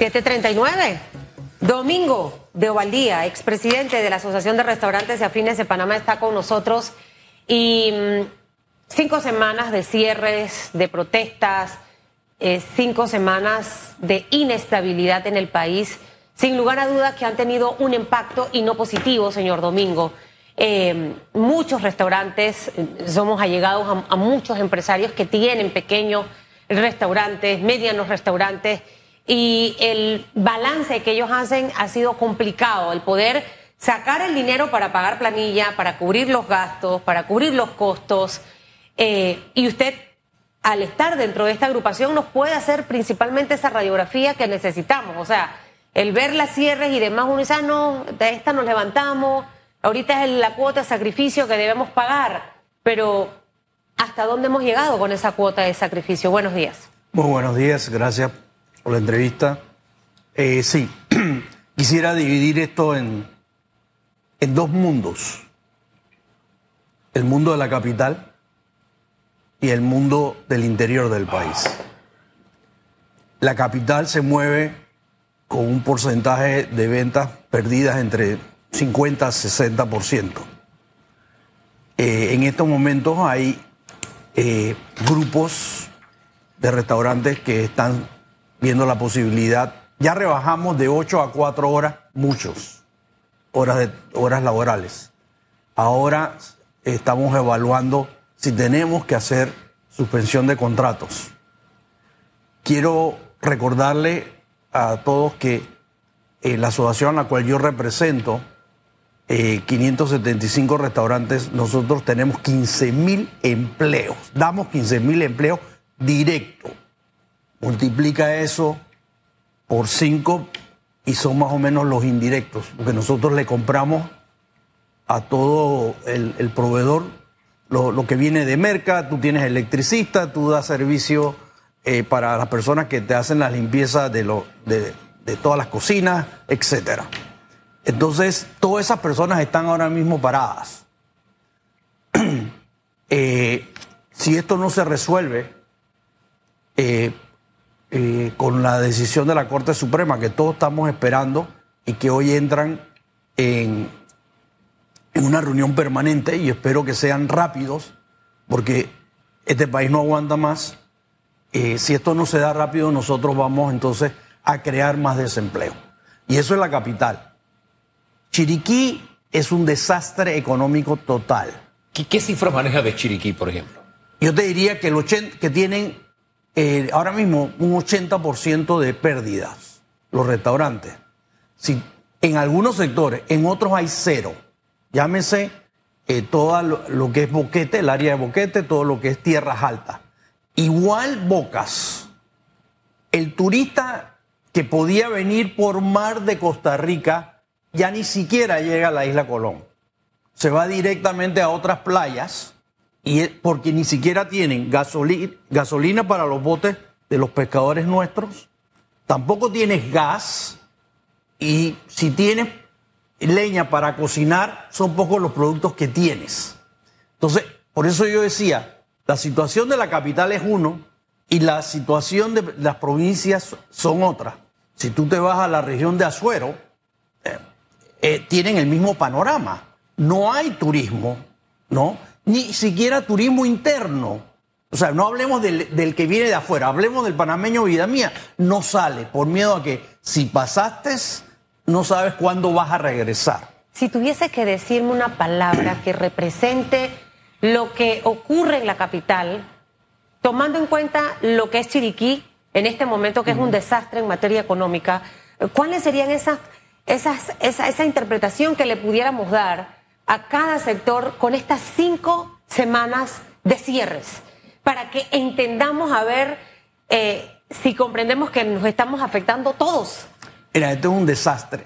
739. Domingo de Ovaldía, expresidente de la Asociación de Restaurantes y Afines de Panamá, está con nosotros. Y mm, cinco semanas de cierres, de protestas, eh, cinco semanas de inestabilidad en el país, sin lugar a dudas que han tenido un impacto y no positivo, señor Domingo. Eh, muchos restaurantes, eh, somos allegados a, a muchos empresarios que tienen pequeños restaurantes, medianos restaurantes y el balance que ellos hacen ha sido complicado, el poder sacar el dinero para pagar planilla, para cubrir los gastos, para cubrir los costos. Eh, y usted, al estar dentro de esta agrupación, nos puede hacer principalmente esa radiografía que necesitamos. O sea, el ver las cierres y demás, uno dice, ah, no, de esta nos levantamos, ahorita es la cuota de sacrificio que debemos pagar, pero ¿hasta dónde hemos llegado con esa cuota de sacrificio? Buenos días. Muy buenos días, gracias por la entrevista. Eh, sí, quisiera dividir esto en, en dos mundos. El mundo de la capital y el mundo del interior del país. La capital se mueve con un porcentaje de ventas perdidas entre 50 a 60%. Eh, en estos momentos hay eh, grupos de restaurantes que están viendo la posibilidad. Ya rebajamos de 8 a 4 horas, muchos, horas, de, horas laborales. Ahora estamos evaluando si tenemos que hacer suspensión de contratos. Quiero recordarle a todos que eh, la asociación a la cual yo represento, eh, 575 restaurantes, nosotros tenemos 15 mil empleos, damos 15 mil empleos directos multiplica eso por cinco y son más o menos los indirectos, porque nosotros le compramos a todo el, proveedor lo, que viene de merca, tú tienes electricista, tú das servicio eh, para las personas que te hacen la limpieza de, lo, de, todas las cocinas, etc. Entonces, todas esas personas están ahora mismo paradas. Eh, si esto no se resuelve, eh, eh, con la decisión de la Corte Suprema que todos estamos esperando y que hoy entran en, en una reunión permanente y espero que sean rápidos porque este país no aguanta más. Eh, si esto no se da rápido, nosotros vamos entonces a crear más desempleo. Y eso es la capital. Chiriquí es un desastre económico total. ¿Qué, qué cifras maneja de Chiriquí, por ejemplo? Yo te diría que, el 80, que tienen eh, ahora mismo un 80% de pérdidas los restaurantes. Si, en algunos sectores, en otros hay cero. Llámese eh, todo lo, que es boquete, el área de boquete, todo lo que es tierras altas. Igual Bocas. El turista que podía venir por mar de Costa Rica ya ni siquiera llega a la isla Colón. Se va directamente a otras playas y porque ni siquiera tienen gasolina, gasolina para los botes de los pescadores nuestros, tampoco tienes gas y si tienes leña para cocinar, son pocos los productos que tienes. Entonces, por eso yo decía, la situación de la capital es uno y la situación de las provincias son otra. Si tú te vas a la región de Azuero, eh, eh, tienen el mismo panorama. No hay turismo, ¿no? Ni siquiera turismo interno. O sea, no hablemos del, que viene de afuera, hablemos del panameño vida mía. No sale por miedo a que si pasaste, no sabes cuándo vas a regresar. Si tuviese que decirme una palabra que represente lo que ocurre en la capital, tomando en cuenta lo que es Chiriquí en este momento, que es un desastre en materia económica, ¿cuáles serían esas, esas, esa, esa interpretación que le pudiéramos dar? A cada sector con estas cinco semanas de cierres para que entendamos a ver eh, si comprendemos que nos estamos afectando todos. Mira, esto es un desastre.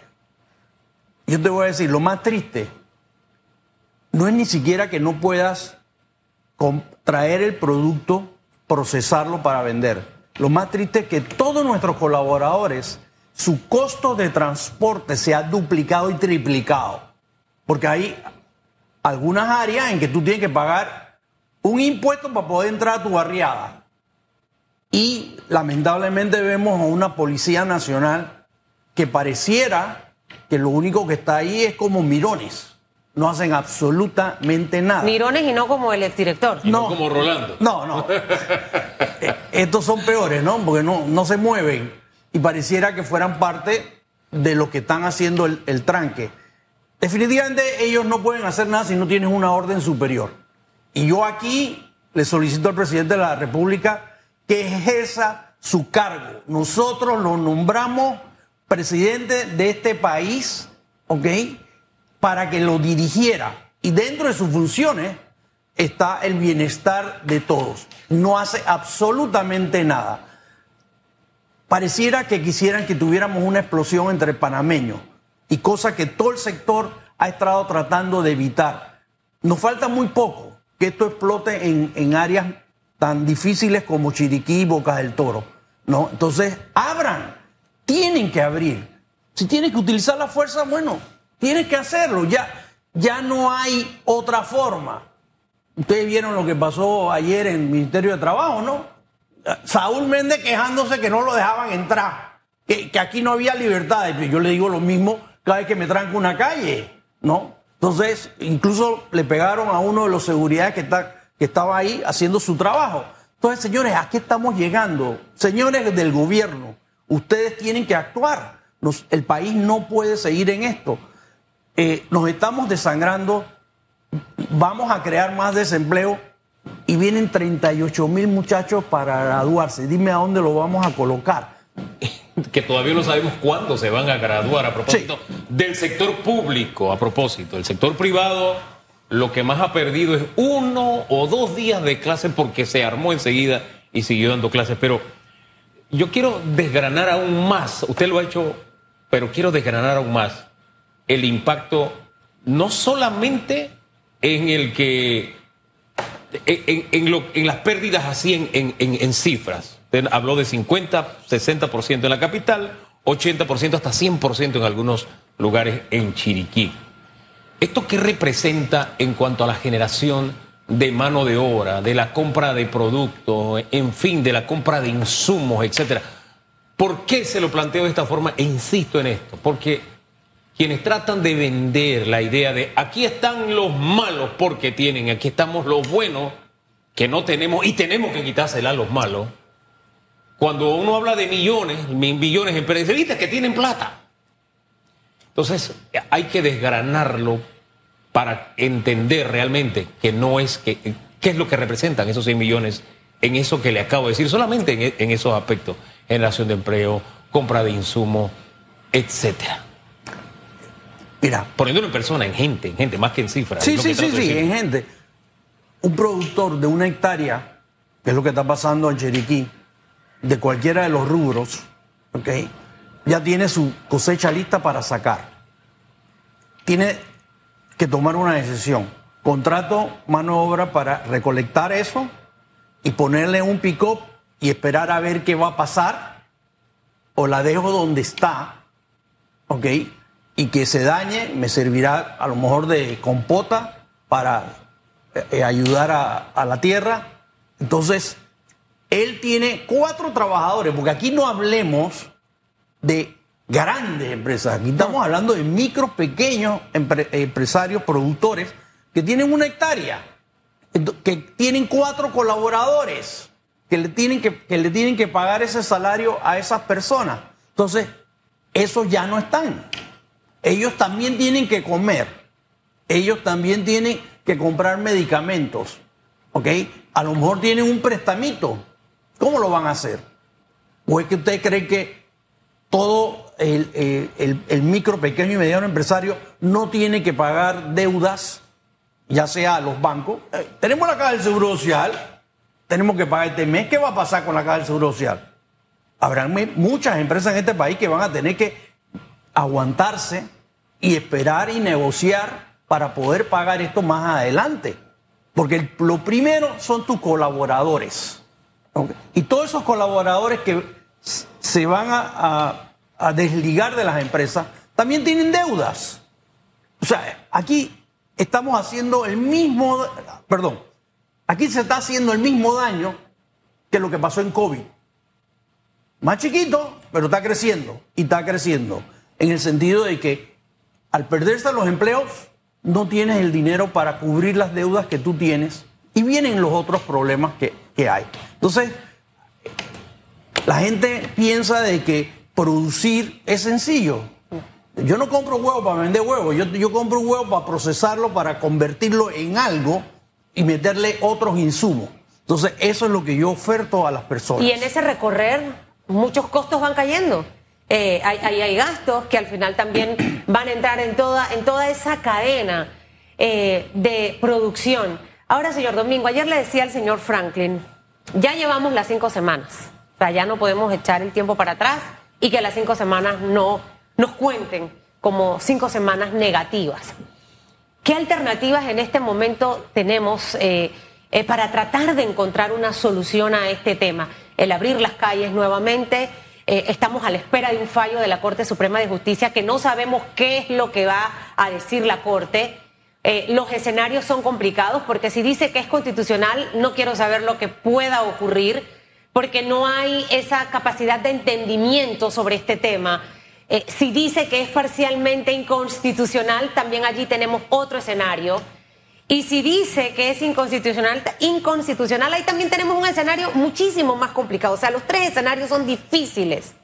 Yo te voy a decir, lo más triste no es ni siquiera que no puedas traer el producto, procesarlo para vender. Lo más triste es que todos nuestros colaboradores, su costo de transporte se ha duplicado y triplicado. Porque hay algunas áreas en que tú tienes que pagar un impuesto para poder entrar a tu barriada. y lamentablemente vemos a una Policía Nacional que pareciera que lo único que está ahí es como mirones. No hacen absolutamente nada. Mirones y no como el exdirector. Y no, como Rolando. No, no. Eh, estos son peores, ¿no? Porque no, no se mueven y pareciera que fueran parte de lo que están haciendo el, el tranque. Definitivamente ellos no pueden hacer nada si no tienen una orden superior. Y yo aquí le solicito al presidente de la República que ejerza su cargo. Nosotros lo nombramos presidente de este país, ¿ok? Para que lo dirigiera. Y dentro de sus funciones está el bienestar de todos. No hace absolutamente nada. Pareciera que quisieran que tuviéramos una explosión entre panameños y cosa que todo el sector ha estado tratando de evitar. Nos falta muy poco que esto explote en, en áreas tan difíciles como Chiriquí y Boca del Toro. ¿no? Entonces, abran, tienen que abrir. Si tienen que utilizar la fuerza, bueno, tienen que hacerlo. Ya, ya no hay otra forma. Ustedes vieron lo que pasó ayer en el Ministerio de Trabajo, ¿no? Saúl Méndez quejándose que no lo dejaban entrar, que, que aquí no había libertad. Yo le digo lo mismo cada vez que me tranco una calle, ¿no? Entonces, incluso le pegaron a uno de los seguridades que, está, que estaba ahí haciendo su trabajo. Entonces, señores, ¿a qué estamos llegando? Señores del gobierno, ustedes tienen que actuar. El país no puede seguir en esto. Eh, nos estamos desangrando, vamos a crear más desempleo y vienen 38 mil muchachos para graduarse. Dime a dónde lo vamos a colocar. Que todavía no sabemos cuándo se van a graduar a propósito sí. del sector público, a propósito. El sector privado lo que más ha perdido es uno o dos días de clase porque se armó enseguida y siguió dando clases. Pero yo quiero desgranar aún más, usted lo ha hecho, pero quiero desgranar aún más el impacto no solamente en el que, en, en, lo, en las pérdidas así en, en habló de 50, 60% en la capital, 80% hasta 100% en algunos lugares en Chiriquí. ¿Esto qué representa en cuanto a la generación de mano de obra, de la compra de productos, en fin, de la compra de insumos, etcétera? ¿Por qué se lo planteo de esta forma? E insisto en esto, porque quienes tratan de vender la idea de aquí están los malos porque tienen, aquí estamos los buenos que no tenemos y tenemos que quitársela a los malos cuando uno habla de millones, millones de periodistas que tienen plata. Entonces, hay que desgranarlo para entender realmente que no es que, qué es lo que representan esos 100 millones en eso que le acabo de decir, solamente en, en esos aspectos, generación de empleo, compra de insumos, etcétera. Mira, poniéndolo en persona, en gente, en gente, más que en cifras. Sí, sí, sí, sí, en gente. Un productor de una hectárea, que es lo que está pasando en Chiriquí, de cualquiera de los rubros, ¿ok? Ya tiene su cosecha lista para sacar. Tiene que tomar una decisión. Contrato mano obra para recolectar eso y ponerle un pick-up y esperar a ver qué va a pasar. O la dejo donde está, ¿ok? Y que se dañe, me servirá a lo mejor de compota para eh, ayudar a, a la tierra. Entonces, él tiene cuatro trabajadores, porque aquí no hablemos de grandes empresas, aquí estamos hablando de micro, pequeños empre empresarios, productores, que tienen una hectárea, que tienen cuatro colaboradores, que le tienen que, que le tienen que pagar ese salario a esas personas. Entonces, esos ya no están. Ellos también tienen que comer, ellos también tienen que comprar medicamentos, ¿ok? A lo mejor tienen un prestamito ¿Cómo lo van a hacer? ¿O es que usted cree que todo el, micro, pequeño y mediano empresario no tiene que pagar deudas, ya sea a los bancos? Eh, tenemos la caja del Seguro Social, tenemos que pagar este mes. ¿Qué va a pasar con la caja del Seguro Social? Habrán muchas empresas en este país que van a tener que aguantarse y esperar y negociar para poder pagar esto más adelante. Porque lo primero son tus colaboradores. Y todos esos colaboradores que se van a, a, a, desligar de las empresas también tienen deudas. O sea, aquí estamos haciendo el mismo, perdón, aquí se está haciendo el mismo daño que lo que pasó en COVID. más chiquito, pero está creciendo y está creciendo. En el sentido de que al perderse los empleos, no tienes el dinero para cubrir las deudas que tú tienes y vienen los otros problemas que, que hay. Entonces, la gente piensa de que producir es sencillo. Yo no compro huevo para vender huevos, yo, yo compro huevo para procesarlo, para convertirlo en algo y meterle otros insumos. Entonces, eso es lo que yo oferto a las personas. Y en ese recorrer, muchos costos van cayendo. Eh, hay, hay, hay, gastos que al final también van a entrar en toda, en toda esa cadena eh, de producción. Ahora, señor Domingo, ayer le decía al señor Franklin, ya llevamos las cinco semanas. O sea, ya no podemos echar el tiempo para atrás y que las cinco semanas no nos cuenten como cinco semanas negativas. ¿Qué alternativas en este momento tenemos eh, eh, para tratar de encontrar una solución a este tema? El abrir las calles nuevamente. Eh, estamos a la espera de un fallo de la Corte Suprema de Justicia que no sabemos qué es lo que va a decir la Corte. Eh, los escenarios son complicados porque si dice que es constitucional, no quiero saber lo que pueda ocurrir porque no hay esa capacidad de entendimiento sobre este tema. Eh, si dice que es parcialmente inconstitucional, también allí tenemos otro escenario. Y si dice que es inconstitucional, inconstitucional, ahí también tenemos un escenario muchísimo más complicado. O sea, los tres escenarios son difíciles.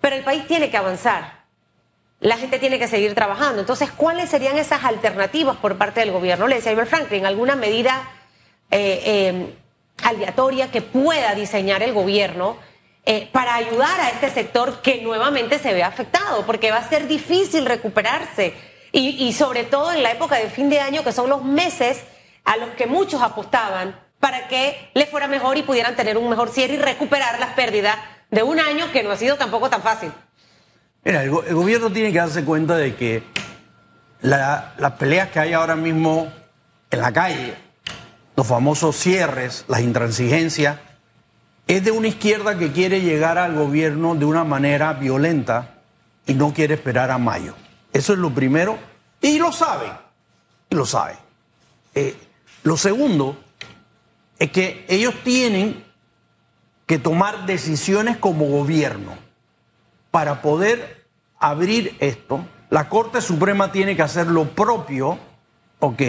Pero el país tiene que avanzar. La gente tiene que seguir trabajando. Entonces, ¿cuáles serían esas alternativas por parte del gobierno? Le decía Albert Franklin, ¿alguna medida eh, eh, aleatoria que pueda diseñar el gobierno eh, para ayudar a este sector que nuevamente se ve afectado, porque va a ser difícil recuperarse y, y sobre todo en la época de fin de año, que son los meses a los que muchos apostaban para que les fuera mejor y pudieran tener un mejor cierre y recuperar las pérdidas de un año que no ha sido tampoco tan fácil. Mira, el, gobierno tiene que darse cuenta de que la, las peleas que hay ahora mismo en la calle, los famosos cierres, las intransigencias, es de una izquierda que quiere llegar al gobierno de una manera violenta y no quiere esperar a mayo. Eso es lo primero. Y lo saben. Y lo saben. Eh, lo segundo es que ellos tienen que tomar decisiones como gobierno para poder abrir esto. La Corte Suprema tiene que hacer lo propio, ¿ok?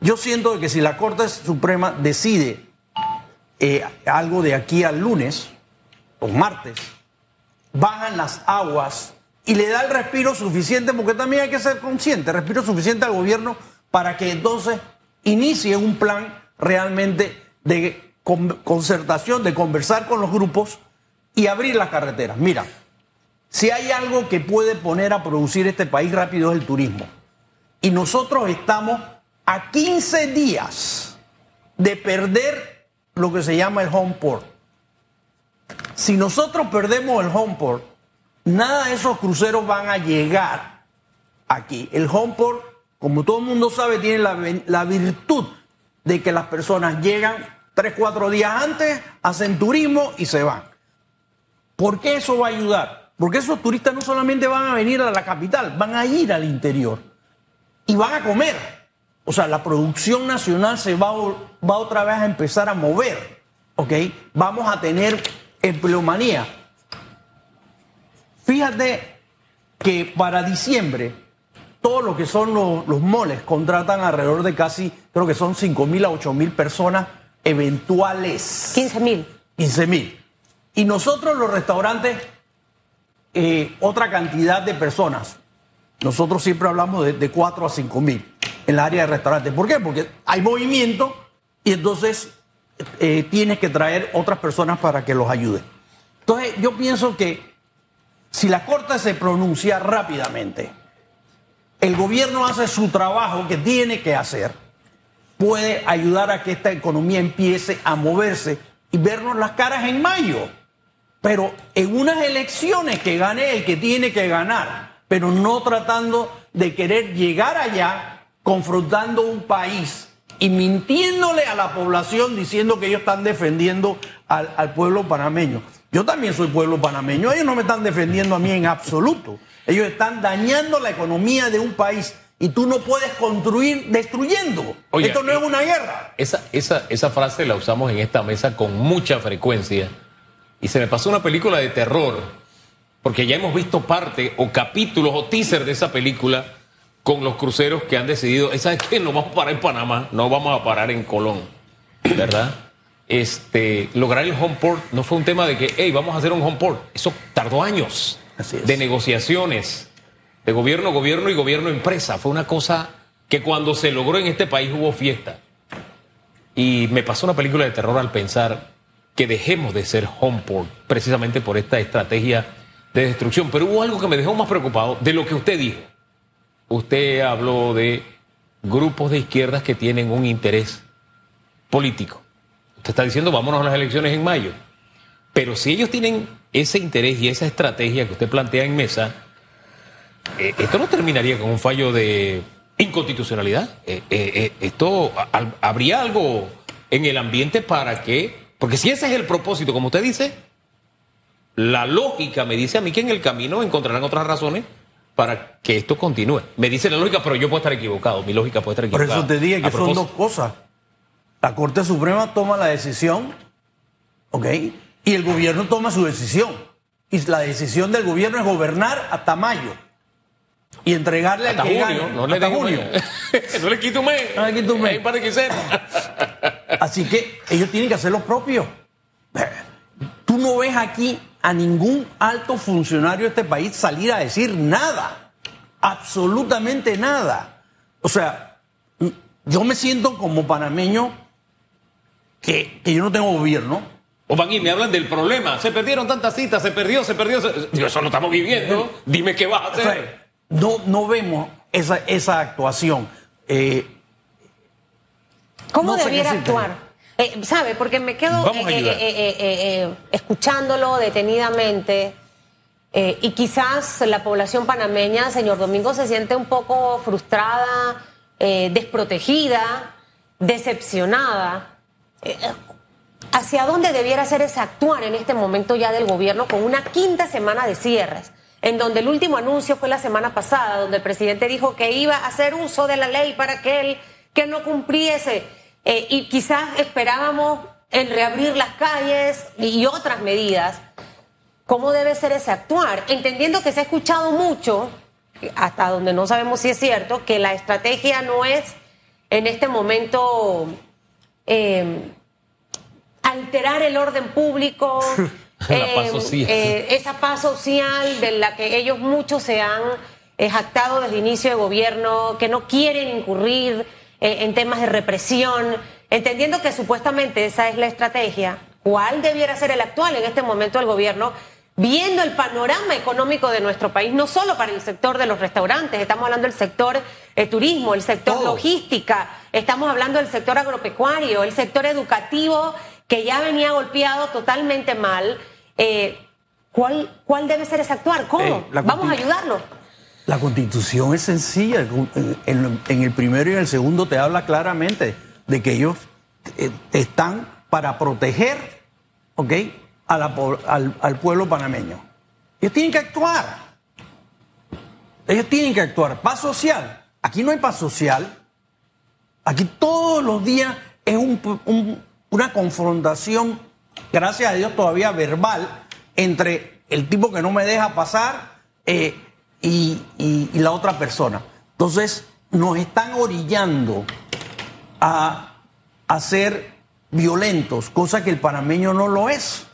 Yo siento que si la Corte Suprema decide eh, algo de aquí al lunes o martes, bajan las aguas y le da el respiro suficiente, porque también hay que ser consciente, respiro suficiente al gobierno para que entonces inicie un plan realmente de concertación, de conversar con los grupos y abrir las carreteras. Mira, si hay algo que puede poner a producir este país rápido es el turismo. Y nosotros estamos a 15 días de perder lo que se llama el home port. Si nosotros perdemos el home port, nada de esos cruceros van a llegar aquí. El home port, como todo el mundo sabe, tiene la, la virtud de que las personas llegan tres, cuatro días antes, hacen turismo y se van. ¿Por qué eso va a ayudar? Porque esos turistas no solamente van a venir a la capital, van a ir al interior y van a comer. O sea, la producción nacional se va, va otra vez a empezar a mover. ¿Ok? Vamos a tener empleomanía. Fíjate que para diciembre, todo lo que son los, los moles contratan alrededor de casi, creo que son 5 mil a 8 mil personas eventuales. 15 mil. 15 mil. Y nosotros los restaurantes, eh, otra cantidad de personas. Nosotros siempre hablamos de, de 4 a 5 mil en el área de restaurantes. ¿Por qué? Porque hay movimiento y entonces eh, tienes que traer otras personas para que los ayuden. Entonces yo pienso que si la Corte se pronuncia rápidamente, el gobierno hace su trabajo que tiene que hacer, puede ayudar a que esta economía empiece a moverse y vernos las caras en mayo. Pero en unas elecciones que gane el que tiene que ganar, pero no tratando de querer llegar allá confrontando un país y mintiéndole a la población diciendo que ellos están defendiendo al, al, pueblo panameño. Yo también soy pueblo panameño, ellos no me están defendiendo a mí en absoluto. Ellos están dañando la economía de un país y tú no puedes construir destruyendo. Oye, Esto no es una guerra. Esa, esa, esa frase la usamos en esta mesa con mucha frecuencia y se me pasó una película de terror, porque ya hemos visto parte o capítulos o teaser de esa película con los cruceros que han decidido, ¿sabes qué? No vamos a parar en Panamá, no vamos a parar en Colón, ¿verdad? Este, lograr el home port no fue un tema de que, hey, vamos a hacer un home port. Eso tardó años de negociaciones, de gobierno, gobierno y gobierno empresa. Fue una cosa que cuando se logró en este país hubo fiesta. Y me pasó una película de terror al pensar que dejemos de ser home port precisamente por esta estrategia de destrucción. Pero hubo algo que me dejó más preocupado de lo que usted dijo usted habló de grupos de izquierdas que tienen un interés político. Usted está diciendo vámonos a las elecciones en mayo. Pero si ellos tienen ese interés y esa estrategia que usted plantea en mesa, eh, esto no terminaría con un fallo de inconstitucionalidad. Eh, eh, esto habría algo en el ambiente para que, porque si ese es el propósito, como usted dice, la lógica me dice a mí que en el camino encontrarán otras razones para que esto continúe. Me dice la lógica, pero yo puedo estar equivocado. Mi lógica puede estar equivocada. Por eso te dije que son dos cosas. La Corte Suprema toma la decisión, ¿ok? Y el gobierno toma su decisión. Y la decisión del gobierno es gobernar hasta mayo. Y entregarle hasta al que junio, no le junio. no le quito un mes. No le quito un mes. Así que ellos tienen que hacer lo propio. Tú no ves aquí a ningún alto funcionario de este país salir a decir nada, absolutamente nada. O sea, yo me siento como panameño que, yo no tengo gobierno. O van y me hablan del problema. Se perdieron tantas citas, se perdió, se perdió. eso lo estamos viviendo. Dime qué vas a hacer. no, no vemos esa, esa actuación. Eh, ¿Cómo debiera actuar? Eh, ¿Sabe? Porque me quedo eh, eh, escuchándolo detenidamente y quizás la población panameña, señor Domingo, se siente un poco frustrada, desprotegida, decepcionada. ¿Hacia dónde debiera ser ese actuar en este momento ya del gobierno con una quinta semana de cierres? en donde el último anuncio fue la semana pasada, donde el presidente dijo que iba a hacer uso de la ley para aquel que no cumpliese eh, y quizás esperábamos el reabrir las calles y otras medidas. ¿Cómo debe ser ese actuar? Entendiendo que se ha escuchado mucho, hasta donde no sabemos si es cierto, que la estrategia no es en este momento em, alterar el orden público, eh, esa paz social de la que ellos muchos se han eh, jactado desde el inicio de gobierno, que no quieren incurrir eh, en temas de represión, entendiendo que supuestamente esa es la estrategia, ¿cuál debiera ser el actual en este momento del gobierno? Viendo el panorama económico de nuestro país, no solo para el sector de los restaurantes, estamos hablando del sector eh, turismo, el sector logística, estamos hablando del sector agropecuario, el sector educativo, que ya venía golpeado totalmente mal. Eh, ¿cuál, ¿Cuál debe ser ese actuar? ¿Cómo? Vamos a ayudarlo. La constitución es sencilla. En, el primero y en el segundo te habla claramente de que ellos eh, están para proteger al pueblo panameño. Ellos tienen que actuar. Ellos tienen que actuar. Paz social. Aquí no hay paz social. Aquí todos los días es una confrontación, gracias a Dios todavía verbal, entre el tipo que no me deja pasar. Eh, y, la otra persona. Entonces, nos están orillando a, a ser violentos, cosa que el panameño no lo es.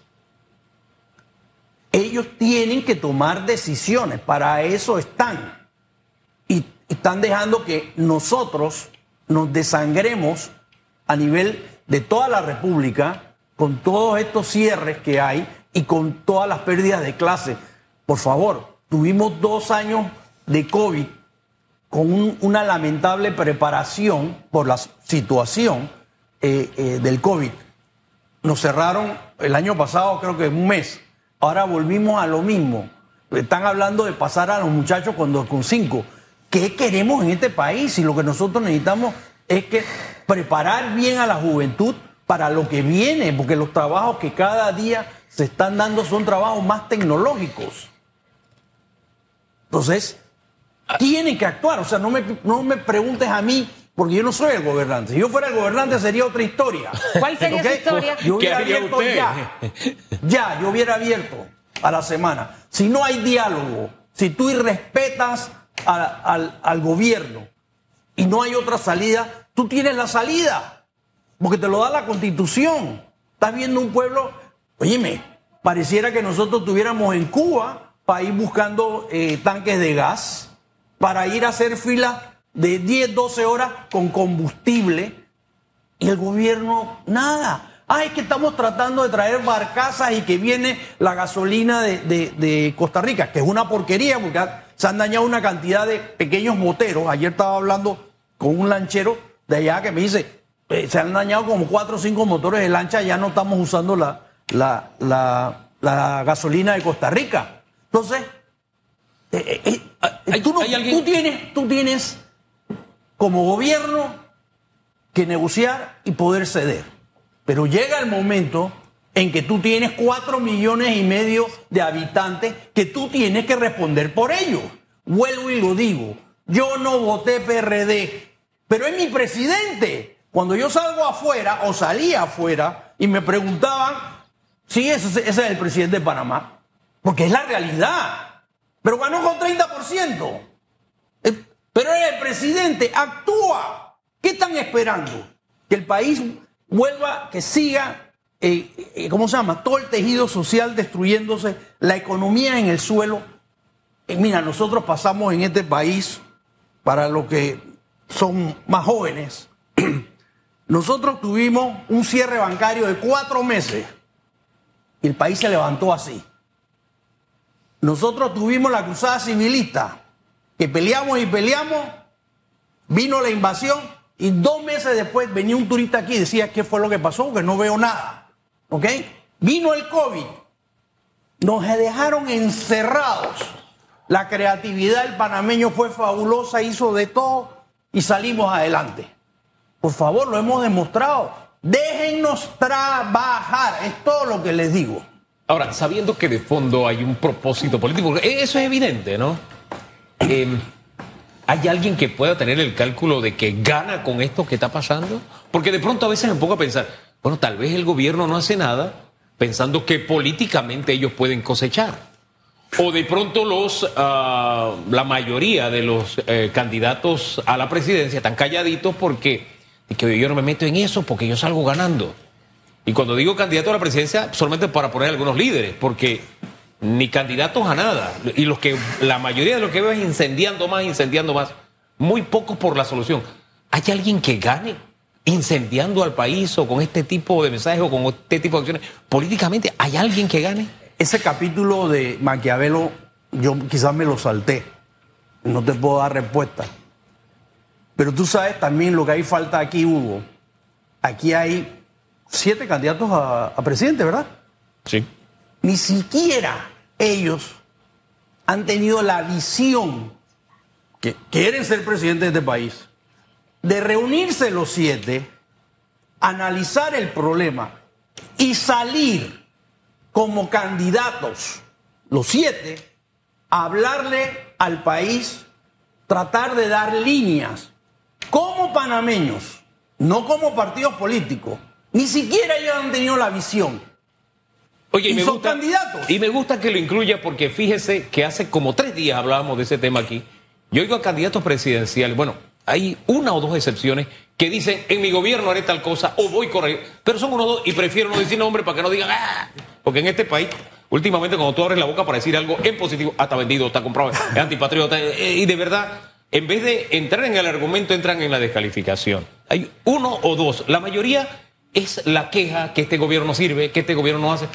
Ellos tienen que tomar decisiones, para eso están. Y están dejando que nosotros nos desangremos a nivel de toda la República con todos estos cierres que hay y con todas las pérdidas de clase. Por favor, Tuvimos dos años de COVID con una lamentable preparación por la situación eh, eh, del COVID. Nos cerraron el año pasado, creo que un mes. Ahora volvimos a lo mismo. Están hablando de pasar a los muchachos con dos con cinco. ¿Qué queremos en este país? Y lo que nosotros necesitamos es que preparar bien a la juventud para lo que viene, porque los trabajos que cada día se están dando son trabajos más tecnológicos. Entonces, tienen que actuar. O sea, no me, no me preguntes a mí porque yo no soy el gobernante. Si yo fuera el gobernante sería otra historia. ¿Cuál sería ¿Ok? esa historia? Yo ¿Qué hubiera haría abierto usted? ya. Ya, yo hubiera abierto a la semana. Si no hay diálogo, si tú irrespetas a- al, al gobierno y no hay otra salida, tú tienes la salida, porque te lo da la constitución. Estás viendo un pueblo, oíme, pareciera que nosotros estuviéramos en Cuba ir buscando eh, tanques de gas, para ir a hacer filas de 10, 12 horas con combustible y el gobierno, nada. Ah, es que estamos tratando de traer barcazas y que viene la gasolina de, de- Costa Rica, que es una porquería porque se han dañado una cantidad de pequeños moteros. Ayer estaba hablando con un lanchero de allá que me dice, eh, se han dañado como cuatro o cinco motores de lancha, ya no estamos usando la, la- la gasolina de Costa Rica. Entonces, eh, eh, eh, ¿Hay- tú, no- tú tienes, tú tienes como gobierno que negociar y poder ceder. Pero llega el momento en que tú tienes cuatro millones y medio de habitantes que tú tienes que responder por ellos. Vuelvo y lo digo, yo no voté PRD, pero es mi presidente. Cuando yo salgo afuera o salía afuera y me preguntaban, sí, ese, ese es el presidente de Panamá, porque es la realidad. Pero ganó con 30%. Eh, Pero el presidente actúa. ¿Qué están esperando? Que el país vuelva, que siga, eh, eh, ¿cómo se llama? Todo el tejido social destruyéndose, la economía en el suelo. Eh, mira, nosotros pasamos en este país, para los que son más jóvenes, nosotros tuvimos un cierre bancario de cuatro meses y el país se levantó así. Nosotros tuvimos la cruzada civilista, que peleamos y peleamos, vino la invasión y dos meses después venía un turista aquí y decía qué fue lo que pasó, que no veo nada. ¿Ok? Vino el COVID, nos dejaron encerrados. La creatividad del panameño fue fabulosa, hizo de todo y salimos adelante. Por favor, lo hemos demostrado. Déjennos trabajar, es todo lo que les digo. Ahora, sabiendo que de fondo hay un propósito político, eso es evidente, ¿no? Eh, ¿Hay alguien que pueda tener el cálculo de que gana con esto que está pasando? Porque de pronto a veces me pongo a pensar, bueno, tal vez el gobierno no hace nada pensando que políticamente ellos pueden cosechar. O de pronto los, ah, la mayoría de los eh, candidatos a la presidencia están calladitos porque que yo no me meto en eso porque yo salgo ganando. Y cuando digo candidato a la presidencia, solamente para poner algunos líderes, porque ni candidatos a nada. Y los que la mayoría de lo que veo es incendiando más, incendiando más. Muy pocos por la solución. ¿Hay alguien que gane incendiando al país o con este tipo de mensajes o con este tipo de acciones? Políticamente, ¿hay alguien que gane? Ese capítulo de Maquiavelo, yo quizás me lo salté. No te puedo dar respuesta. Pero tú sabes también lo que hay falta aquí, Hugo. Aquí hay siete candidatos a, a presidente, ¿verdad? Sí. Ni siquiera ellos han tenido la visión que quieren ser presidentes de este país, de reunirse los siete, analizar el problema y salir como candidatos, los siete, a hablarle al país, tratar de dar líneas como panameños, no como partidos políticos. Ni siquiera ellos han tenido la visión. Oye, Y me son gusta, candidatos. Y me gusta que lo incluya porque fíjese que hace como tres días hablábamos de ese tema aquí. Yo oigo a candidatos presidenciales, bueno, hay una o dos excepciones que dicen en mi gobierno haré tal cosa o voy a correr, pero son unos dos y prefiero no decir nombre para que no digan, ¡ah! porque en este país, últimamente cuando tú abres la boca para decir algo en positivo, está vendido, está comprado, es antipatriota, eh, y de verdad, en vez de entrar en el argumento, entran en la descalificación. Hay uno o dos, la mayoría es la queja que este gobierno no sirve, que este gobierno no hace.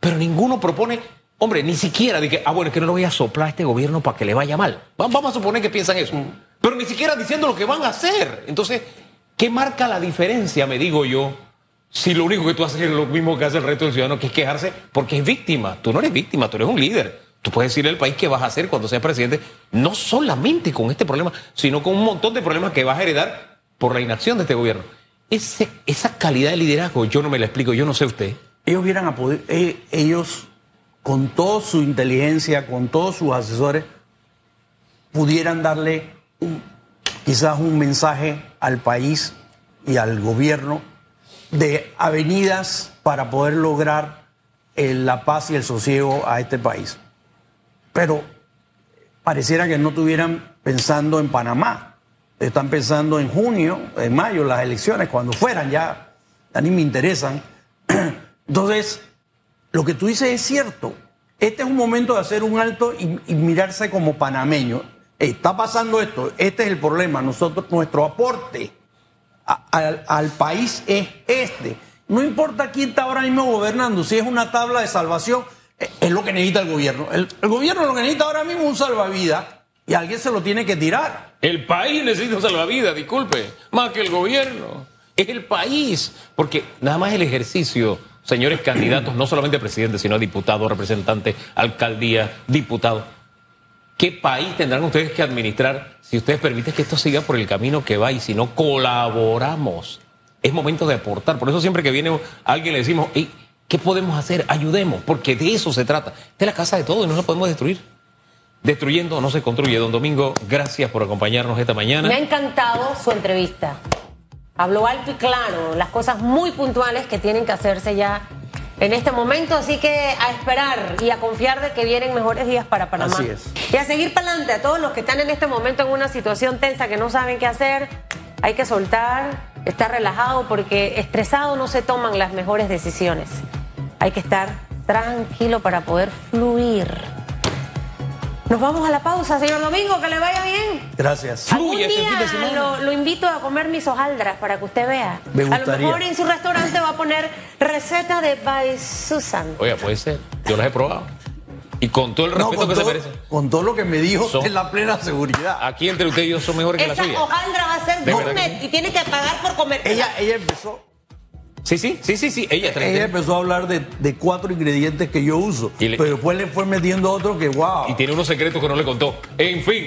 Pero ninguno propone, hombre, ni siquiera de que, ah, bueno, es que no le voy a soplar a este gobierno para que le vaya mal. Va- Vamos a suponer que piensan eso. Pero ni siquiera diciendo lo que van a hacer. Entonces, ¿qué marca la diferencia, me digo yo, si lo único que tú haces es lo mismo que hace el resto del ciudadano, que es quejarse porque es víctima? Tú no eres víctima, tú eres un líder. Tú puedes decirle al país qué vas a hacer cuando seas presidente, no solamente con este problema, sino con un montón de problemas que vas a heredar por la inacción de este gobierno. Esa calidad de liderazgo, yo no me la explico, yo no sé usted. ellos a poder, eh, ellos con toda su inteligencia, con todos sus asesores, pudieran darle quizás un mensaje al país y al gobierno de avenidas para poder lograr eh, la paz y el sosiego a este país. Pero pareciera que no estuvieran pensando en Panamá. Están pensando en junio, en mayo, las elecciones, cuando fueran ya, ya ni me interesan. Entonces, lo que tú dices es cierto. Este es un momento de hacer un alto y, mirarse como panameño. Está pasando esto, este es el problema. Nosotros, nuestro aporte a- al, al país es este. No importa quién está ahora mismo gobernando, si es una tabla de salvación, eh, es lo que necesita el gobierno. El, el gobierno lo que necesita ahora mismo es un salvavidas y alguien se lo tiene que tirar. El país necesita salvavidas, disculpe, más que el gobierno. Es el país. Porque nada más el ejercicio, señores candidatos, no solamente presidentes, sino diputados, representantes, alcaldía, diputados. ¿Qué país tendrán ustedes que administrar si ustedes permiten que esto siga por el camino que va y si no colaboramos? Es momento de aportar. Por eso siempre que viene alguien le decimos, "Ey, ¿qué podemos hacer? Ayudemos, porque de eso se trata. Esta es la casa de todos y no la podemos destruir. Destruyendo no se construye. Don Domingo, gracias por acompañarnos esta mañana. Me ha encantado su entrevista. Habló alto y claro, las cosas muy puntuales que tienen que hacerse ya en este momento, así que a esperar y a confiar de que vienen mejores días para Panamá. Así es. Y a seguir para adelante, a todos los que están en este momento en una situación tensa que no saben qué hacer, hay que soltar, estar relajado porque estresado no se toman las mejores decisiones. Hay que estar tranquilo para poder fluir. Nos vamos a la pausa, señor Domingo, que le vaya bien. Gracias. Algún Fluye este día fin de semana. lo, lo invito a comer mis hojaldras para que usted vea. Me A lo gustaría. mejor en su restaurante va a poner receta de by Susan. Oiga, puede ser. Yo las he probado. Y con todo el No, respeto con, que se todo, merece. con todo lo que me dijo, Son- es la plena seguridad. Aquí entre usted y yo son mejores que la Esa suya. hojaldra va a ser ¿De verdad gourmet y tiene que pagar por comer. Ella, ella empezó, Sí, sí, sí, sí, sí. Ella, ella empezó a hablar de, de cuatro ingredientes que yo uso, Y le- pero después le fue metiendo otro que wow. y tiene unos secretos que no le contó. En fin.